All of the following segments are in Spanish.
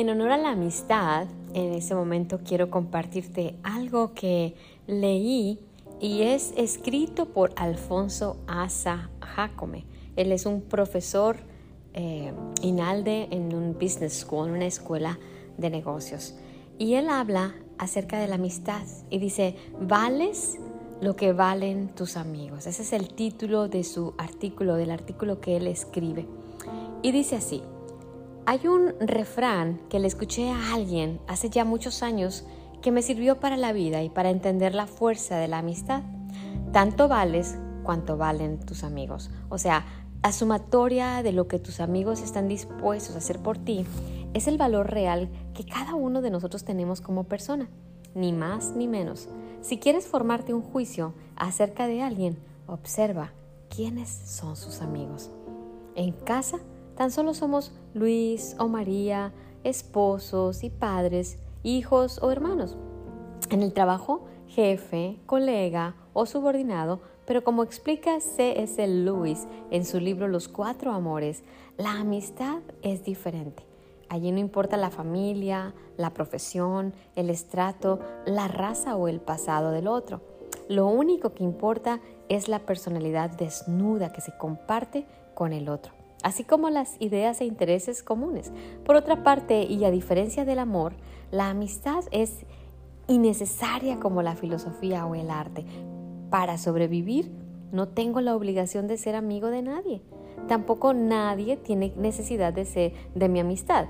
En honor a la amistad, en este momento quiero compartirte algo que leí y es escrito por Alfonso Asa Jacome. Él es un profesor eh, INALDE en un business school, en una escuela de negocios. Y él habla acerca de la amistad y dice, vales lo que valen tus amigos. Ese es el título de su artículo, del artículo que él escribe. Y dice así, hay un refrán que le escuché a alguien hace ya muchos años que me sirvió para la vida y para entender la fuerza de la amistad. Tanto vales cuanto valen tus amigos. O sea, la sumatoria de lo que tus amigos están dispuestos a hacer por ti es el valor real que cada uno de nosotros tenemos como persona, ni más ni menos. Si quieres formarte un juicio acerca de alguien, observa quiénes son sus amigos. En casa, Tan solo somos Luis o María, esposos y padres, hijos o hermanos. En el trabajo, jefe, colega o subordinado, pero como explica C.S. Lewis en su libro Los Cuatro Amores, la amistad es diferente. Allí no importa la familia, la profesión, el estrato, la raza o el pasado del otro. Lo único que importa es la personalidad desnuda que se comparte con el otro así como las ideas e intereses comunes. Por otra parte, y a diferencia del amor, la amistad es innecesaria como la filosofía o el arte. Para sobrevivir, no tengo la obligación de ser amigo de nadie. Tampoco nadie tiene necesidad de ser de mi amistad.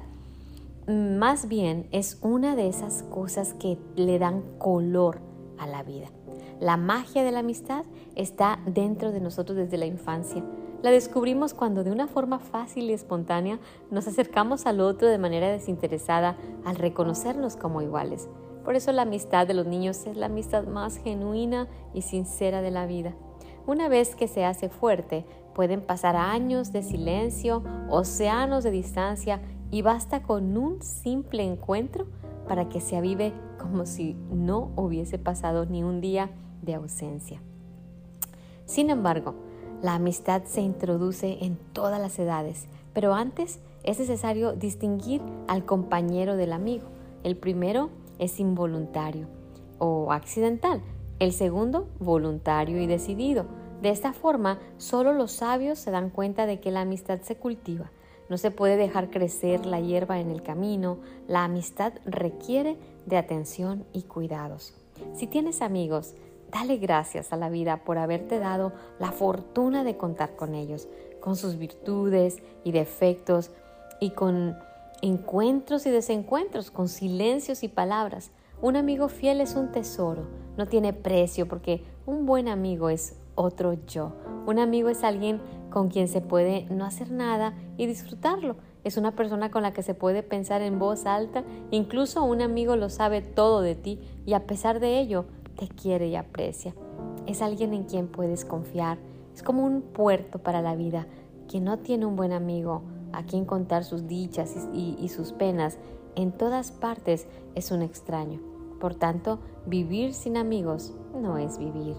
Más bien es una de esas cosas que le dan color a la vida. La magia de la amistad está dentro de nosotros desde la infancia. La descubrimos cuando de una forma fácil y espontánea nos acercamos al otro de manera desinteresada al reconocernos como iguales. Por eso la amistad de los niños es la amistad más genuina y sincera de la vida. Una vez que se hace fuerte, pueden pasar años de silencio, océanos de distancia y basta con un simple encuentro para que se avive como si no hubiese pasado ni un día de ausencia. Sin embargo, la amistad se introduce en todas las edades, pero antes es necesario distinguir al compañero del amigo. El primero es involuntario o accidental, el segundo voluntario y decidido. De esta forma, solo los sabios se dan cuenta de que la amistad se cultiva. No se puede dejar crecer la hierba en el camino. La amistad requiere de atención y cuidados. Si tienes amigos, Dale gracias a la vida por haberte dado la fortuna de contar con ellos, con sus virtudes y defectos y con encuentros y desencuentros, con silencios y palabras. Un amigo fiel es un tesoro, no tiene precio porque un buen amigo es otro yo. Un amigo es alguien con quien se puede no hacer nada y disfrutarlo. Es una persona con la que se puede pensar en voz alta, incluso un amigo lo sabe todo de ti y a pesar de ello te quiere y aprecia. Es alguien en quien puedes confiar. Es como un puerto para la vida. Quien no tiene un buen amigo a quien contar sus dichas y, y sus penas en todas partes es un extraño. Por tanto, vivir sin amigos no es vivir.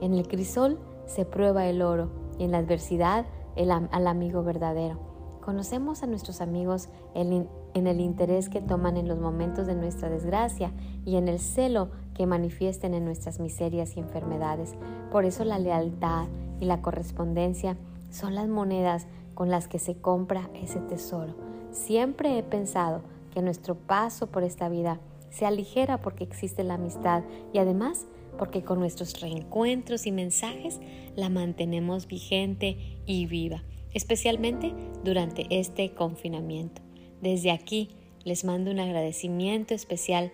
En el crisol se prueba el oro y en la adversidad el, al amigo verdadero. Conocemos a nuestros amigos en, el interés que toman en los momentos de nuestra desgracia y en el celo que manifiesten en nuestras miserias y enfermedades. Por eso la lealtad y la correspondencia son las monedas con las que se compra ese tesoro. Siempre he pensado que nuestro paso por esta vida se aligera porque existe la amistad y además porque con nuestros reencuentros y mensajes la mantenemos vigente y viva especialmente durante este confinamiento. Desde aquí les mando un agradecimiento especial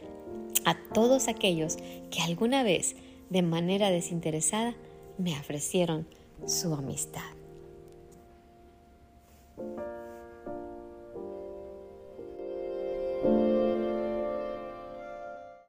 a todos aquellos que alguna vez, de manera desinteresada, me ofrecieron su amistad.